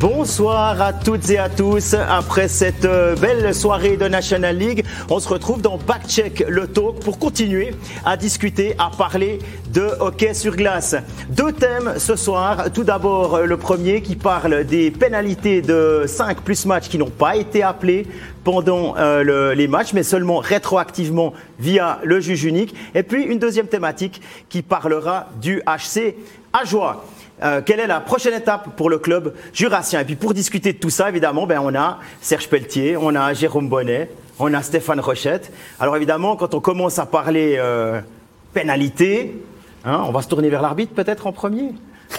Bonsoir à toutes et à tous. Après cette euh, belle soirée de National League, on se retrouve dans Backcheck le talk pour continuer à discuter, à parler de hockey sur glace. Deux thèmes ce soir. Tout d'abord, le premier qui parle des pénalités de 5 plus matchs qui n'ont pas été appelés pendant euh, les matchs, mais seulement rétroactivement via le juge unique. Et puis une deuxième thématique qui parlera du HC à joie. Euh, quelle est la prochaine étape pour le club jurassien? Et puis pour discuter de tout ça, évidemment, ben, on a Serge Pelletier, on a Jérôme Bonnet, on a Stéphane Rochette. Alors évidemment, quand on commence à parler euh, pénalité, hein, on va se tourner vers l'arbitre peut-être en premier.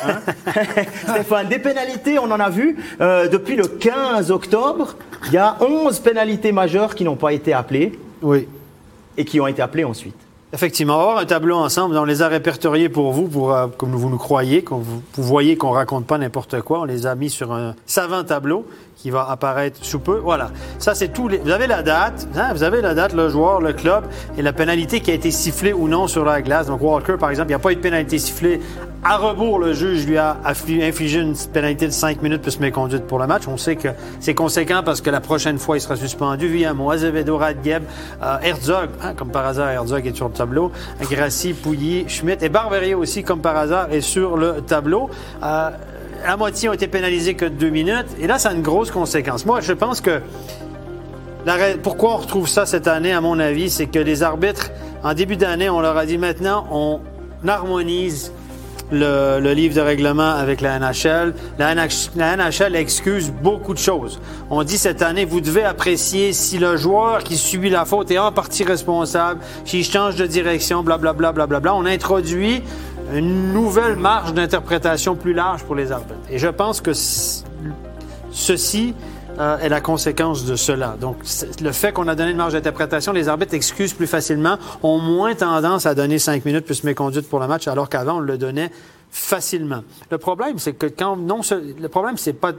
Hein? Stéphane, des pénalités, on en a vu. Euh, depuis le 15 octobre, il y a 11 pénalités majeures qui n'ont pas été appelées. Oui. Et qui ont été appelées ensuite. Effectivement, avoir un tableau ensemble. On les a répertoriés pour vous, euh, comme vous nous croyez, que vous, voyez qu'on raconte pas n'importe quoi. On les a mis sur un savant tableau qui va apparaître sous peu. Voilà. Ça, c'est tout. Vous avez la date, hein? vous avez la date, le joueur, le club et la pénalité qui a été sifflée ou non sur la glace. Donc, Walker, par exemple, il n'y a pas eu de pénalité sifflée. À rebours, le juge lui a infligé une pénalité de 5 minutes plus méconduite pour le match. On sait que c'est conséquent parce que la prochaine fois, il sera suspendu. Villamo, Azevedo, Radgeb, euh, Herzog, hein, comme par hasard, Herzog est sur le tableau. Grassi, Pouilly, Schmidt et Barberier aussi, comme par hasard, est sur le tableau. Euh, la moitié ont été pénalisés que de deux minutes. Et là, ça a une grosse conséquence. Moi, je pense que pourquoi on retrouve ça cette année, à mon avis, c'est que les arbitres, en début d'année, on leur a dit maintenant, on harmonise le, livre de règlement avec la NHL. La, NHL excuse beaucoup de choses. On dit cette année, vous devez apprécier si le joueur qui subit la faute est en partie responsable, s'il change de direction, blablabla, blablabla. Bla, bla. On introduit une nouvelle marge d'interprétation plus large pour les arbitres. Et je pense que ceci euh, est la conséquence de cela. Donc, le fait qu'on a donné une marge d'interprétation, les arbitres excusent plus facilement, ont moins tendance à donner cinq minutes plus méconduite pour le match, alors qu'avant, on le donnait facilement. Le problème, c'est que quand non, le problème, c'est pas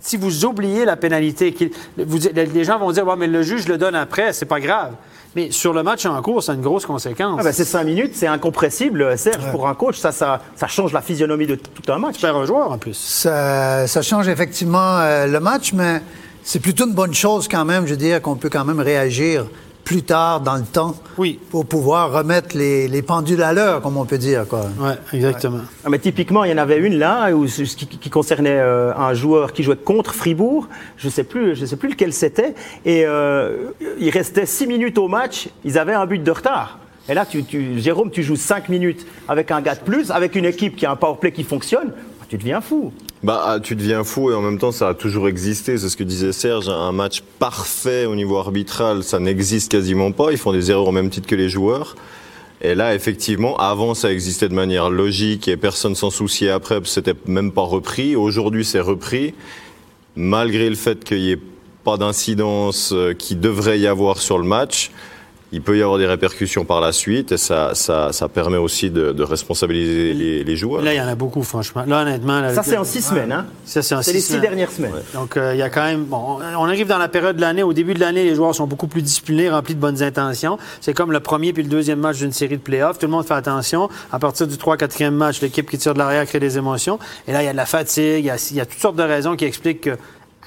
si vous oubliez la pénalité, vous, les gens vont dire, ouais, mais le juge le donne après, c'est pas grave. Mais sur le match en cours, ça a une grosse conséquence. Ah ben c'est cinq minutes, c'est incompressible, Serge, pour un coach. Ça, ça, ça, change la physionomie de tout un match. Tu un joueur en plus. Ça, ça change effectivement euh, le match, mais c'est plutôt une bonne chose quand même, je veux dire, qu'on peut quand même réagir plus tard dans le temps oui. pour pouvoir remettre les, pendules à l'heure, comme on peut dire. Oui, exactement. Ah, mais typiquement, il y en avait une là où, qui, concernait euh, un joueur qui jouait contre Fribourg. Je ne sais, plus, je sais plus lequel c'était. Et euh, il restait six minutes au match. Ils avaient un but de retard. Et là, tu, Jérôme, tu joues cinq minutes avec un gars de plus, avec une équipe qui a un powerplay qui fonctionne. Tu deviens fou. Bah, ah, tu deviens fou et en même temps, ça a toujours existé. C'est ce que disait Serge. Un match parfait au niveau arbitral, ça n'existe quasiment pas. Ils font des erreurs au même titre que les joueurs. Et là, effectivement, avant, ça existait de manière logique et personne s'en souciait après, c'était même pas repris. Aujourd'hui, c'est repris, malgré le fait qu'il n'y ait pas d'incidence euh, qui devrait y avoir sur le match il peut y avoir des répercussions par la suite et ça, ça, ça permet aussi de, de responsabiliser les, les, joueurs. Là, il y en a beaucoup, franchement. Là, honnêtement. ça, c'est en six semaines. Hein? Ça, c'est en six les six dernières semaines. Donc, euh, il y a quand même. Bon, on arrive dans la période de l'année. Au début de l'année, les joueurs sont beaucoup plus disciplinés, remplis de bonnes intentions. C'est comme le premier puis le deuxième match d'une série de playoffs. Tout le monde fait attention. À partir du 3-4e match, l'équipe qui tire de l'arrière crée des émotions. Et là, il y a de la fatigue. Il y a, il y a toutes sortes de raisons qui expliquent que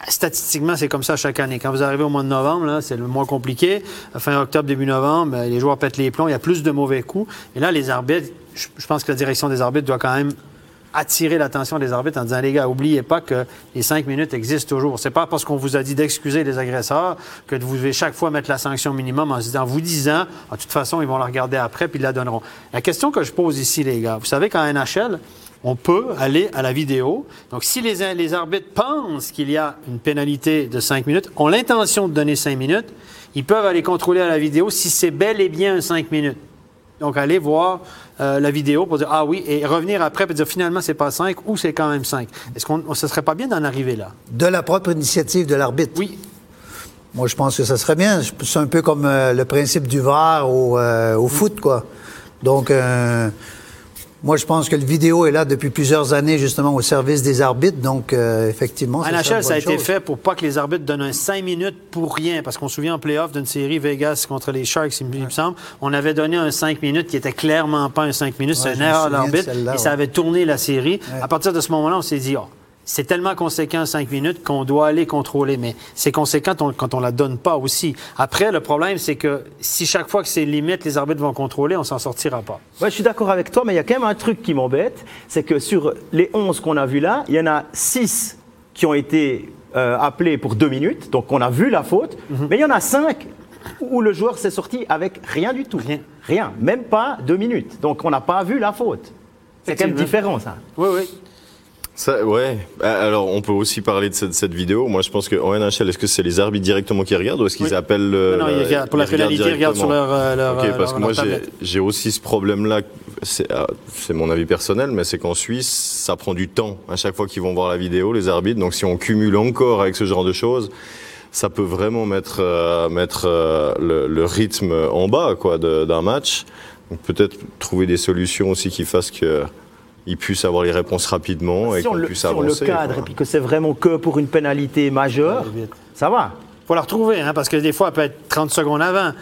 Statistiquement, c'est comme ça chaque année. Quand vous arrivez au mois de novembre, c'est le mois compliqué. Fin octobre, début novembre, ben, les joueurs pètent les plombs, il y a plus de mauvais coups. Et là, les arbitres, je pense que la direction des arbitres doit quand même attirer l'attention des arbitres en disant les gars, oubliez pas que les cinq minutes existent toujours. C'est pas parce qu'on vous a dit d'excuser les agresseurs que vous devez chaque fois mettre la sanction minimum en, disant, vous disant, de toute façon, ils vont la regarder après puis ils la donneront. La question que je pose ici, les gars, vous savez qu'en NHL, on peut aller à la vidéo. Donc, si les, les arbitres pensent qu'il y a une pénalité de 5 minutes, ont l'intention de donner 5 minutes, ils peuvent aller contrôler à la vidéo si c'est bel et bien un 5 minutes. Donc, aller voir euh, la vidéo pour dire ah oui, et revenir après pour dire finalement c'est pas 5 ou c'est quand même 5. Est-ce qu'on ce serait pas bien d'en arriver là? De la propre initiative de l'arbitre? Oui. Moi, je pense que ça serait bien. C'est un peu comme euh, le principe du VAR au, euh, au foot, quoi. Donc, moi, je pense que le vidéo est là depuis plusieurs années, justement, au service des arbitres. Donc, euh, effectivement, À NHL, ça a été fait pour pas que les arbitres donnent un 5 minutes pour rien. Parce qu'on se souvient en playoff d'une série Vegas contre les Sharks, il me semble, on avait donné un 5 minutes qui était clairement pas un 5 minutes. c'est une erreur d'arbitre. Et ça avait tourné la série. À partir de ce moment-là, on s'est dit, oh, c'est tellement conséquent 5 minutes qu'on doit aller contrôler, mais c'est conséquent quand on ne la donne pas aussi. Après, le problème, c'est que si chaque fois que c'est limite, les arbitres vont contrôler, on s'en sortira pas. Ouais, je suis d'accord avec toi, mais il y a quand même un truc qui m'embête, c'est que sur les 11 qu'on a vus là, il y en a 6 qui ont été euh, appelés pour 2 minutes, donc on a vu la faute, Mhm. mais il y en a 5 où le joueur s'est sorti avec rien du tout. Rien. Rien, même pas 2 minutes. Donc on n'a pas vu la faute. C'est quand même différent ça. Oui, oui. Ça, ouais. Euh, Alors, on peut aussi parler de cette, cette vidéo. Moi, je pense qu'en NHL, est-ce que c'est les arbitres directement qui regardent ou est-ce qu'ils Oui. appellent le. Non, non, ils regardent- pour la pénalité, ils regardent sur leur, euh, leur, Ok, euh, parce leur- que moi, leur j'ai aussi ce problème-là. C'est ah, c'est mon avis personnel, mais c'est qu'en Suisse, ça prend du temps à chaque fois qu'ils vont voir la vidéo, les arbitres. Donc, si on cumule encore avec ce genre de choses, ça peut vraiment mettre, euh, mettre euh, le, le rythme en bas quoi, d'un match. Donc, peut-être trouver des solutions aussi qui fassent que. Ils puissent avoir les réponses rapidement et si on qu'on le, puisse si avancer. le cadre et puis que c'est vraiment que pour une pénalité majeure, ça va. faut la retrouver, hein, parce que des fois, elle peut être 30 secondes avant.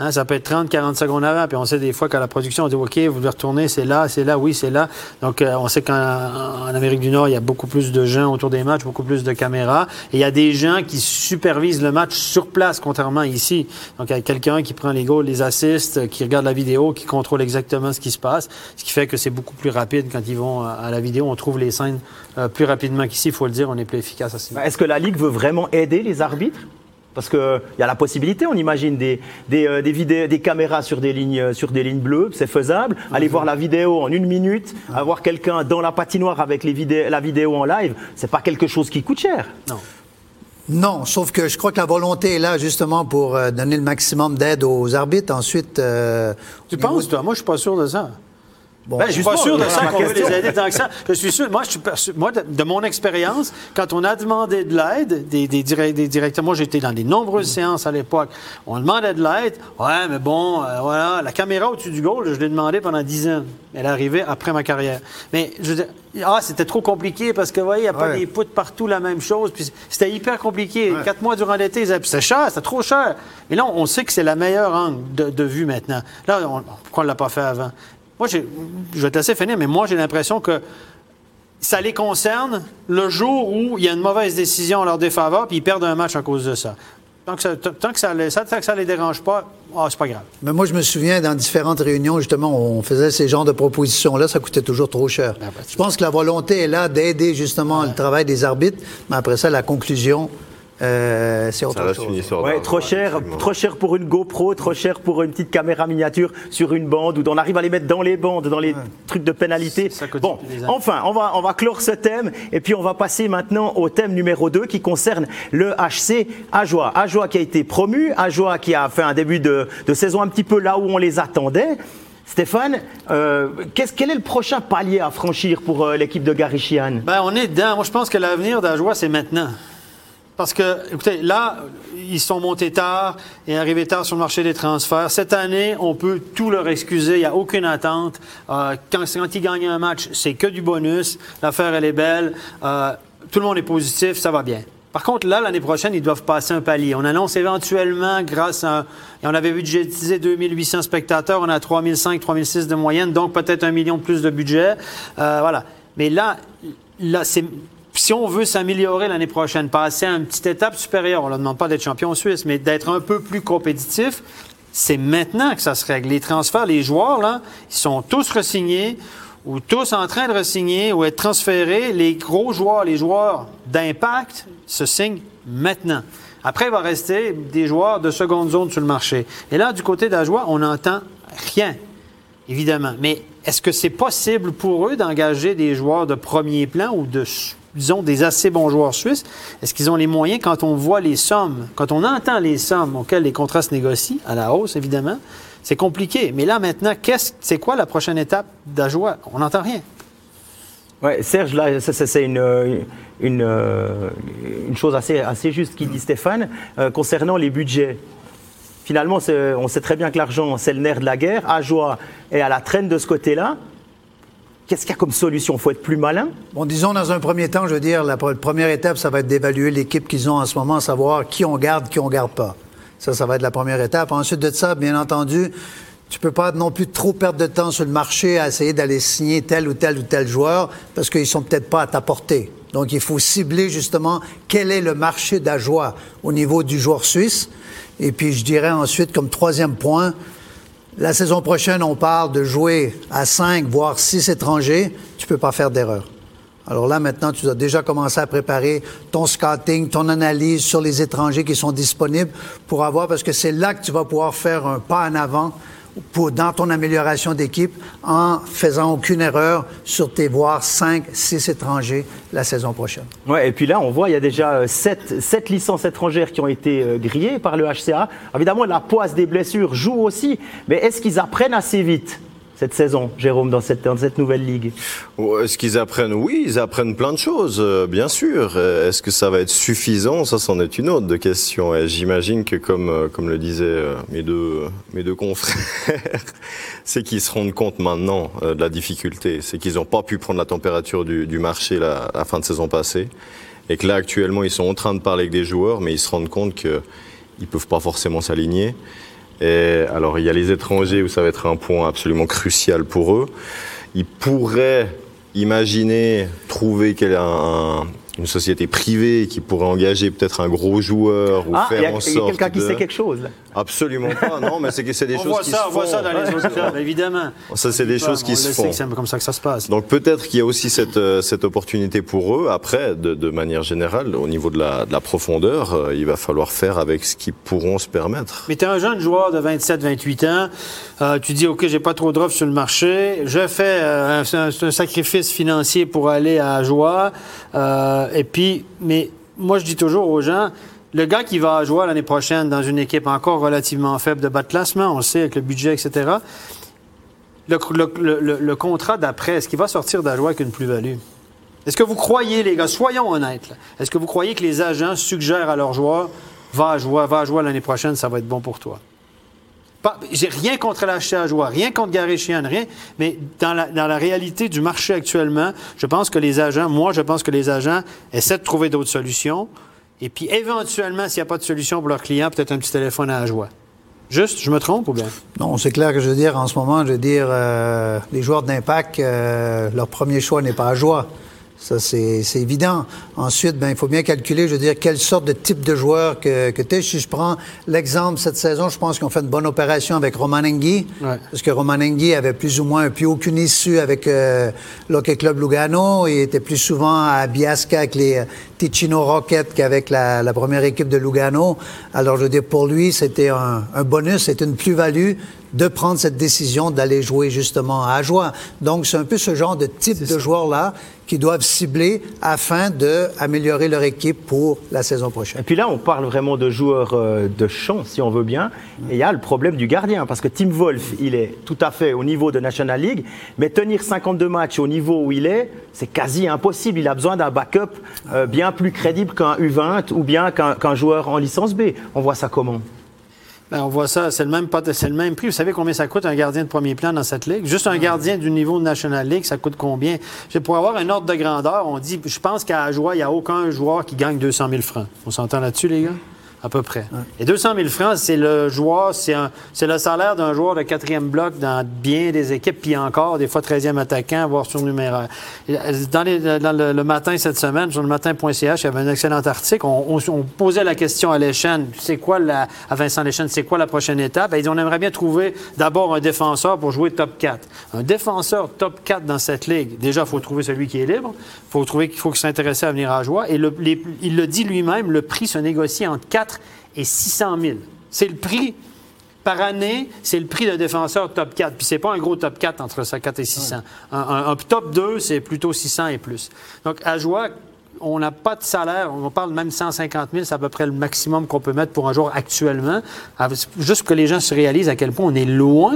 Hein, ça peut être 30, 40 secondes avant. Puis on sait des fois qu'à la production, on dit OK, vous devez retourner, c'est là, c'est là, oui, c'est là. Donc euh, on sait qu'en en Amérique du Nord, il y a beaucoup plus de gens autour des matchs, beaucoup plus de caméras. Et il y a des gens qui supervisent le match sur place, contrairement ici. Donc il y a quelqu'un qui prend les goals, les assists, qui regarde la vidéo, qui contrôle exactement ce qui se passe. Ce qui fait que c'est beaucoup plus rapide quand ils vont à la vidéo. On trouve les scènes euh, plus rapidement qu'ici, il faut le dire. On est plus efficace à ce niveau. Est-ce que la Ligue veut vraiment aider les arbitres? Parce qu'il y a la possibilité, on imagine, des, des, euh, des, vidéos, des caméras sur des, lignes, euh, sur des lignes bleues, c'est faisable. Aller voir la vidéo en une minute, avoir quelqu'un dans la patinoire avec les vidé- la vidéo en live, c'est pas quelque chose qui coûte cher. Non. Non, sauf que je crois que la volonté est là justement pour euh, donner le maximum d'aide aux arbitres. Ensuite, euh, Tu penses, toi? Moi, je suis pas sûr de ça. Bon, Ben, Je suis pas sûr de ça qu'on veut les aider tant que ça. Je suis sûr, moi, je suis moi de, de mon expérience, quand on a demandé de l'aide, des, des, direct- des directeurs, moi j'étais dans des nombreuses séances à l'époque, on demandait de l'aide, ouais, mais bon, euh, voilà, la caméra au-dessus du goal, je l'ai demandé pendant 10 ans. Elle est arrivée après ma carrière. Mais je veux dire, ah, c'était trop compliqué parce que, vous voyez, il n'y a pas Ouais. des poutres partout la même chose. Puis c'était hyper compliqué. Quatre mois durant l'été, ils c'était cher, c'était trop cher. Mais là, on sait que c'est la meilleure angle de, de vue maintenant. Là, on- pourquoi on ne l'a pas fait avant? Moi, je vais te laisser finir, mais moi, j'ai l'impression que ça les concerne le jour où il y a une mauvaise décision en leur défaveur, puis ils perdent un match à cause de ça. Tant que ça, tant que ça, les- tant que ça les dérange pas, ah, c'est pas grave. Mais moi, je me souviens, dans différentes réunions, justement, on faisait ces genres de propositions-là, ça coûtait toujours trop cher. ben, tu je pense que la volonté est là d'aider justement le travail des arbitres, mais après ça, la conclusion, euh, c'est Ça autre reste chose. une histoire Ouais, trop cher, absolument. trop cher pour une GoPro, trop cher pour une petite caméra miniature sur une bande, où on arrive à les mettre dans les bandes, dans les trucs de pénalité. Bon, enfin, on va, on va clore ce thème, et puis on va passer maintenant au thème numéro 2 qui concerne le HC Ajoie. Ajoie qui a été promu, Ajoie qui a fait un début de, de saison un petit peu là où on les attendait. Stéphane, euh, qu'est-ce- quel est le prochain palier à franchir pour euh, l'équipe de Gary Sheehan? Ben, on est dedans. Moi, je pense que l'avenir d'Ajoie, c'est maintenant. Parce que, écoutez, là, ils sont montés tard et arrivés tard sur le marché des transferts. Cette année, on peut tout leur excuser. Il n'y a aucune attente. Euh, quand, ils gagnent un match, c'est que du bonus. L'affaire, elle est belle. Euh, tout le monde est positif. Ça va bien. Par contre, là, l'année prochaine, ils doivent passer un palier. On annonce éventuellement, grâce à... Et on avait budgétisé 2800 spectateurs. On a 3005, 3006 de moyenne, donc peut-être un million de plus de budget. Euh, voilà. Mais là, là c'est si on veut s'améliorer l'année prochaine, passer à une petite étape supérieure, on ne leur demande pas d'être champion suisse, mais d'être un peu plus compétitif, c'est maintenant que ça se règle. Les transferts, les joueurs, là, ils sont tous resignés ou tous en train de resigner ou être transférés. Les gros joueurs, les joueurs d'impact se signent maintenant. Après, il va rester des joueurs de seconde zone sur le marché. Et là, du côté d'Ajoie, on n'entend rien évidemment. Mais est-ce que c'est possible pour eux d'engager des joueurs de premier plan ou de, disons, des assez bons joueurs suisses? Est-ce qu'ils ont les moyens quand on voit les sommes, quand on entend les sommes auxquelles les contrats se négocient, à la hausse, évidemment? C'est compliqué. Mais là, maintenant, qu'est-ce, c'est quoi la prochaine étape d'Ajoie? On n'entend rien. Ouais, Serge, là, ça, c'est une, une, une chose assez, assez juste qu'il dit Stéphane euh, concernant les budgets. Finalement, on sait très bien que l'argent, c'est le nerf de la guerre. Ajoie est à la traîne de ce côté-là. Qu'est-ce qu'il y a comme solution? Il faut être plus malin? Bon, disons, dans un premier temps, je veux dire, la pre- première étape, ça va être d'évaluer l'équipe qu'ils ont en ce moment, savoir qui on garde, qui on garde pas. Ça, ça va être la première étape. Ensuite de ça, bien entendu, tu peux pas non plus trop perdre de temps sur le marché à essayer d'aller signer tel ou tel ou tel joueur parce qu'ils sont peut-être pas à ta portée. Donc, il faut cibler justement quel est le marché d'Ajoie au niveau du joueur suisse. Et puis, je dirais ensuite, comme troisième point, la saison prochaine, on parle de jouer à cinq, voire six étrangers. Tu peux pas faire d'erreur. Alors là, maintenant, tu dois déjà commencer à préparer ton scouting, ton analyse sur les étrangers qui sont disponibles pour avoir, parce que c'est là que tu vas pouvoir faire un pas en avant pour, dans ton amélioration d'équipe en faisant aucune erreur sur tes voire 5, 6 étrangers la saison prochaine. Ouais, et puis là, on voit, il y a déjà 7, 7 licences étrangères qui ont été euh, grillées par le HCA. Évidemment, la poisse des blessures joue aussi, mais est-ce qu'ils apprennent assez vite? Cette saison, Jérôme, dans cette, nouvelle ligue Est-ce qu'ils apprennent? Oui, ils apprennent plein de choses, euh, bien sûr. Euh, est-ce que ça va être suffisant? Ça, c'en est une autre de question. Et j'imagine que, comme, euh, le disaient mes deux, confrères, c'est qu'ils se rendent compte maintenant de la difficulté. C'est qu'ils n'ont pas pu prendre la température du, du marché la, la fin de saison passée. Et que là, actuellement, ils sont en train de parler avec des joueurs, mais ils se rendent compte qu'ils ne peuvent pas forcément s'aligner. Et alors, il y a les étrangers où ça va être un point absolument crucial pour eux. Ils pourraient imaginer trouver quel un, une société privée qui pourrait engager peut-être un gros joueur ou ah, faire y a, en y a sorte quelqu'un qui sait quelque chose. Absolument pas, non, mais c'est que c'est des choses voit qui ça, se on voit font. ça dans les autres clubs, évidemment. Ça, c'est des choses qui on se font. c'est comme ça que ça se passe. Donc peut-être qu'il y a aussi cette, euh, cette opportunité pour eux. Après, de, de manière générale, au niveau de la, de la profondeur, euh, il va falloir faire avec ce qu'ils pourront se permettre. Mais tu es un jeune joueur de 27-28 ans. Euh, tu dis, OK, j'ai pas trop d'offres sur le marché. Je fais euh, un, un, sacrifice financier pour aller à Joie. Et puis, mais moi, je dis toujours aux gens, le gars qui va jouer l'année prochaine dans une équipe encore relativement faible de bas de classement, on le sait, avec le budget, etc., le, contrat d'après, est-ce qu'il va sortir d'Ajoie avec une plus-value? Est-ce que vous croyez, les gars, soyons honnêtes, est-ce que vous croyez que les agents suggèrent à leurs joueurs, va à Joie, va Joie l'année prochaine, ça va être bon pour toi? J'ai rien contre l'acheter à Joie, rien contre Gary Sheehan, rien, mais dans la réalité du marché actuellement, je pense que les agents, moi, je pense que les agents essaient de trouver d'autres solutions. Et puis, éventuellement, s'il n'y a pas de solution pour leurs clients, peut-être un petit téléphone à Joie. Juste, je me trompe ou bien? Non, c'est clair que je veux dire, en ce moment, je veux dire, euh, les joueurs d'impact, euh, leur premier choix n'est pas à Joie. Ça, c'est évident. Ensuite, ben, il faut bien calculer, je veux dire, quelle sorte de type de joueur que, que tu es. Si je prends l'exemple cette saison, je pense qu'on fait une bonne opération avec Roman Engui, Ouais. parce que Roman Engui avait plus ou moins plus aucune issue avec euh, l'Hockey Club Lugano. Il était plus souvent à Biasca avec les Ticino Rockets qu'avec la, la première équipe de Lugano. Alors, je veux dire, pour lui, c'était un, un bonus, c'était une plus-value de prendre cette décision d'aller jouer justement à Ajoie. Donc, c'est un peu ce genre de type de joueurs-là qui doivent cibler afin d'améliorer leur équipe pour la saison prochaine. Et puis là, on parle vraiment de joueurs euh, de champ, si on veut bien. Et il y a le problème du gardien, parce que Tim Wolf, il est tout à fait au niveau de National League, mais tenir 52 matchs au niveau où il est, c'est quasi impossible. Il a besoin d'un backup euh, bien plus crédible qu'un U20 ou bien qu'un joueur en licence B. On voit ça comment? Ben, on voit ça, c'est le, même, le prix. Vous savez combien ça coûte un gardien de premier plan dans cette ligue? Juste un gardien du niveau de National League, ça coûte combien? Pour avoir un ordre de grandeur, on dit, je pense qu'à Joie, il n'y a aucun joueur qui gagne 200 000 francs. On s'entend là-dessus, les gars? À peu près. Et 200 000 francs, c'est le joueur, c'est, le salaire d'un joueur de quatrième bloc dans bien des équipes, puis encore, des fois 13e attaquant, voire surnuméraire. Et, euh, Dans, les- dans le, matin cette semaine, sur le matin.ch, il y avait un excellent article. On, posait la question à c'est quoi à Vincent Léchane, c'est quoi la prochaine étape? Ben, il on aimerait bien trouver d'abord un défenseur pour jouer top 4. Un défenseur top 4 dans cette ligue, déjà, il faut trouver celui qui est libre. Il faut trouver qu'il faut s'intéresser à venir à joie. Et il le dit lui-même, le prix se négocie entre 4 et 600 000. C'est le prix par année, c'est le prix d'un défenseur top 4. Puis c'est pas un gros top 4 entre ça 4 et 600. Un, un- un top 2, c'est plutôt 600 et plus. Donc, à joie, on n'a pas de salaire. On parle même 150 000, c'est à peu près le maximum qu'on peut mettre pour un joueur actuellement. Avec- Juste pour que les gens se réalisent à quel point on est loin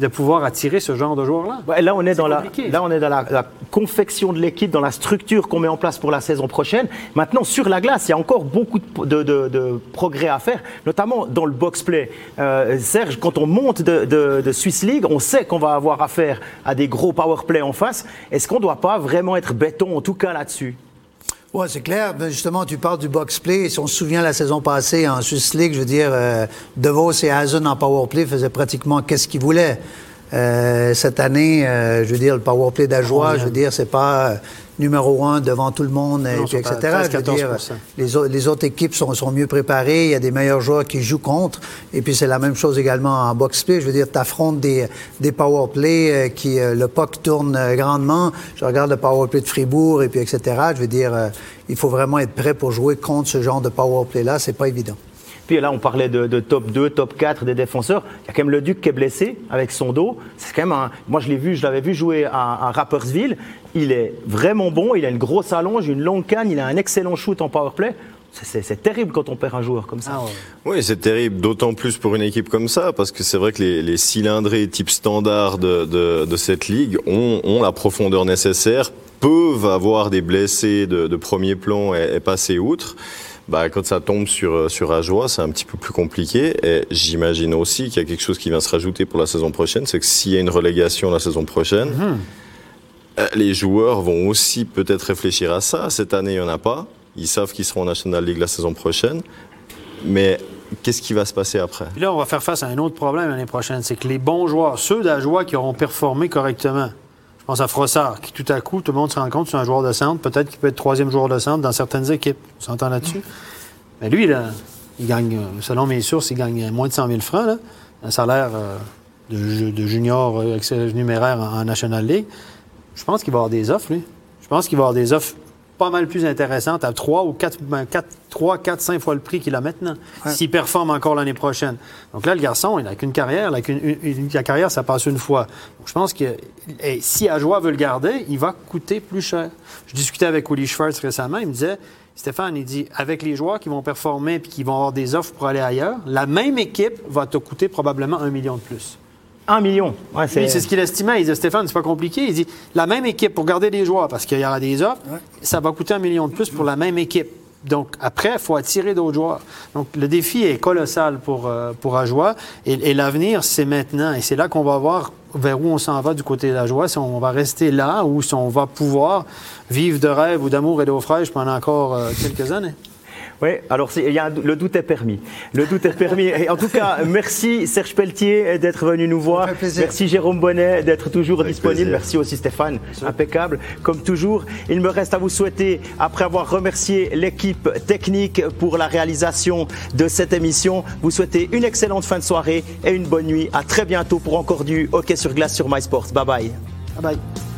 de pouvoir attirer ce genre de joueur-là. Ouais, là, on est, dans la, là, on est dans la, la confection de l'équipe, dans la structure qu'on met en place pour la saison prochaine. Maintenant, sur la glace, il y a encore beaucoup de, de- de- de progrès à faire, notamment dans le box-play. Euh, Serge, quand on monte de, de- de Swiss League, on sait qu'on va avoir affaire à des gros power play en face. Est-ce qu'on ne doit pas vraiment être béton, en tout cas là-dessus? Ouais, c'est clair. Ben, justement, tu parles du box play. Si on se souvient la saison passée en Swiss League, je veux dire, euh, DeVos et Hazen en power play faisaient pratiquement qu'est-ce qu'ils voulaient. Euh, cette année, euh, je veux dire, le power play d'Ajoie, je veux dire, c'est pas euh, numéro un devant tout le monde, et puis, etc. Je veux 13, dire, 14%. les, au- les autres équipes sont, sont mieux préparées, il y a des meilleurs joueurs qui jouent contre, et puis c'est la même chose également en box play. Je veux dire, tu affrontes des, des power play euh, qui, euh, le puck tourne euh, grandement. Je regarde le power play de Fribourg, et puis etc. Je veux dire, il faut vraiment être prêt pour jouer contre ce genre de power play-là, c'est pas évident. Puis là, on parlait de, de top 2, top 4 des défenseurs. Il y a quand même le Duc qui est blessé avec son dos. C'est quand même un... Moi, je l'ai vu, je l'avais vu jouer à, à Rappersville. Il est vraiment bon. Il a une grosse allonge, une longue canne. Il a un excellent shoot en powerplay. C'est- C'est c'est terrible quand on perd un joueur comme ça. Ah ouais. Oui, c'est terrible, d'autant plus pour une équipe comme ça, parce que c'est vrai que les, les cylindrés type standard de, de, de cette ligue ont, ont la profondeur nécessaire, peuvent avoir des blessés de, de premier plan et, et passer outre. Bah, quand ça tombe sur, sur Ajoie, c'est un petit peu plus compliqué. Et j'imagine aussi qu'il y a quelque chose qui vient se rajouter pour la saison prochaine, c'est que s'il y a une relégation la saison prochaine, euh, les joueurs vont aussi peut-être réfléchir à ça. Cette année, il n'y en a pas. Ils savent qu'ils seront en National League la saison prochaine. Mais qu'est-ce qui va se passer après? Puis là, on va faire face à un autre problème l'année prochaine, c'est que les bons joueurs, ceux d'Ajoie qui auront performé correctement, je pense à Frossard, qui tout à coup, tout le monde se rend compte, c'est un joueur de centre, peut-être qu'il peut être troisième joueur de centre dans certaines équipes. On s'entend là-dessus. Mais lui, là, il gagne, selon mes sources, il gagne moins de 100 000 francs, un salaire euh, de, ju- de junior euh, numéraire en, en National League. Je pense qu'il va avoir des offres, lui. Je pense qu'il va avoir des offres pas mal plus intéressantes à 3 ou 4, 4, 3, 4, 5 fois le prix qu'il a maintenant, s'il performe encore l'année prochaine. Donc là, le garçon, il n'a qu'une carrière. il a qu'une- une- une- la carrière, ça passe une fois. Donc je pense que et si Ajoie veut le garder, il va coûter plus cher. Je discutais avec Willy Schwartz récemment, il me disait, Stéphane, il dit, avec les joueurs qui vont performer et qui vont avoir des offres pour aller ailleurs, la même équipe va te coûter probablement un million de plus. Un million. Ouais, Lui, c'est ce qu'il estimait. Il dit, Stéphane, c'est pas compliqué. Il dit, la même équipe, pour garder des joueurs, parce qu'il y aura des offres, ça va coûter un million de plus pour la même équipe. Donc, après, il faut attirer d'autres joueurs. Donc, le défi est colossal pour, euh, pour Ajoie. Et, et l'avenir, c'est maintenant. Et c'est là qu'on va voir vers où on s'en va du côté de l'Ajoie, si on va rester là ou si on va pouvoir vivre de rêve ou d'amour et d'eau fraîche pendant encore euh, quelques années. Oui, alors y a le doute est permis. Le doute est permis. Et en tout cas, merci Serge Pelletier d'être venu nous voir. Merci Jérôme Bonnet d'être toujours Avec disponible. plaisir. Merci aussi Stéphane, impeccable comme toujours. Il me reste à vous souhaiter, après avoir remercié l'équipe technique pour la réalisation de cette émission, vous souhaiter une excellente fin de soirée et une bonne nuit. À très bientôt pour encore du hockey sur glace sur MySports. Bye bye. Bye bye.